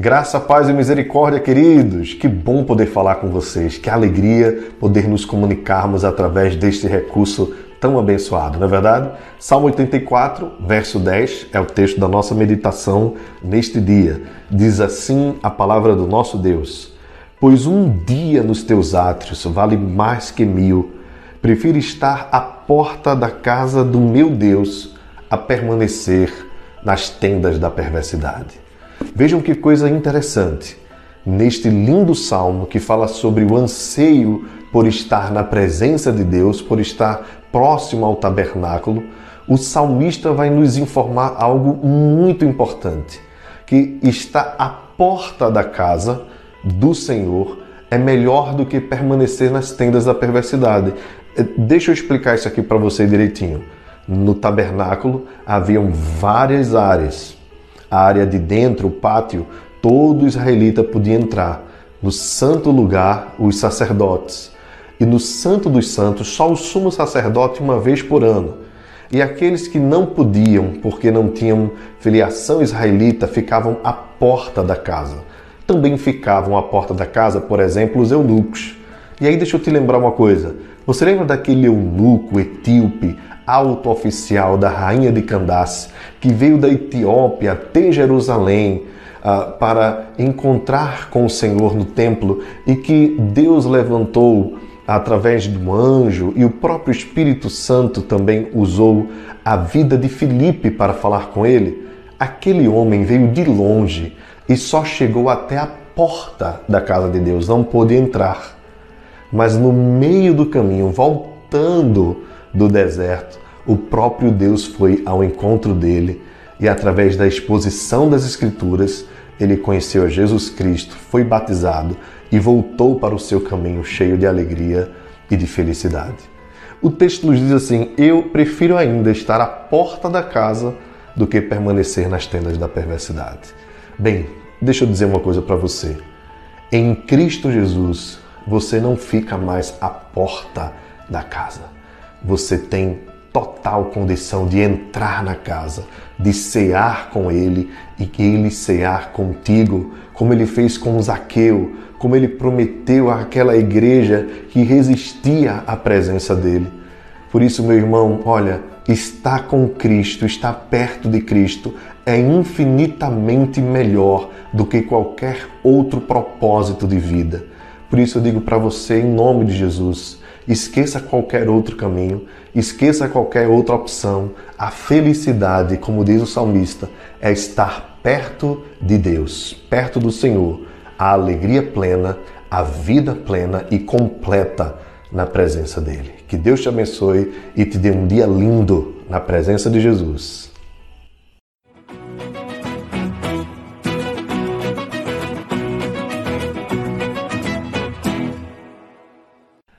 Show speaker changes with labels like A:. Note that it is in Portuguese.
A: Graça, paz e misericórdia, queridos! Que bom poder falar com vocês, que alegria poder nos comunicarmos através deste recurso tão abençoado, não é verdade? Salmo 84, verso 10 é o texto da nossa meditação neste dia. Diz assim a palavra do nosso Deus: Pois um dia nos teus átrios vale mais que mil. Prefiro estar à porta da casa do meu Deus a permanecer nas tendas da perversidade. Vejam que coisa interessante. Neste lindo salmo que fala sobre o anseio por estar na presença de Deus, por estar próximo ao tabernáculo, o salmista vai nos informar algo muito importante, que está à porta da casa do Senhor é melhor do que permanecer nas tendas da perversidade. Eh, deixa eu explicar isso aqui para você direitinho. No tabernáculo haviam várias áreas a área de dentro, o pátio, todo israelita podia entrar. No santo lugar, os sacerdotes. E no Santo dos Santos, só o sumo sacerdote uma vez por ano. E aqueles que não podiam, porque não tinham filiação israelita, ficavam à porta da casa. Também ficavam à porta da casa, por exemplo, os eunucos. E aí deixa eu te lembrar uma coisa. Você lembra daquele eunuco etíope alto oficial da rainha de Candace, que veio da Etiópia até Jerusalém uh, para encontrar com o Senhor no templo e que Deus levantou através do anjo e o próprio Espírito Santo também usou a vida de Filipe para falar com ele. Aquele homem veio de longe e só chegou até a porta da casa de Deus, não pôde entrar. Mas no meio do caminho, voltando do deserto, o próprio Deus foi ao encontro dele e, através da exposição das Escrituras, ele conheceu a Jesus Cristo, foi batizado e voltou para o seu caminho cheio de alegria e de felicidade. O texto nos diz assim: Eu prefiro ainda estar à porta da casa do que permanecer nas tendas da perversidade. Bem, deixa eu dizer uma coisa para você. Em Cristo Jesus, você não fica mais à porta da casa você tem total condição de entrar na casa, de cear com ele e que ele cear contigo, como ele fez com Zaqueu, como ele prometeu àquela igreja que resistia à presença dele. Por isso, meu irmão, olha, estar com Cristo, estar perto de Cristo é infinitamente melhor do que qualquer outro propósito de vida. Por isso eu digo para você, em nome de Jesus, esqueça qualquer outro caminho, esqueça qualquer outra opção. A felicidade, como diz o salmista, é estar perto de Deus, perto do Senhor. A alegria plena, a vida plena e completa na presença dele. Que Deus te abençoe e te dê um dia lindo na presença de Jesus.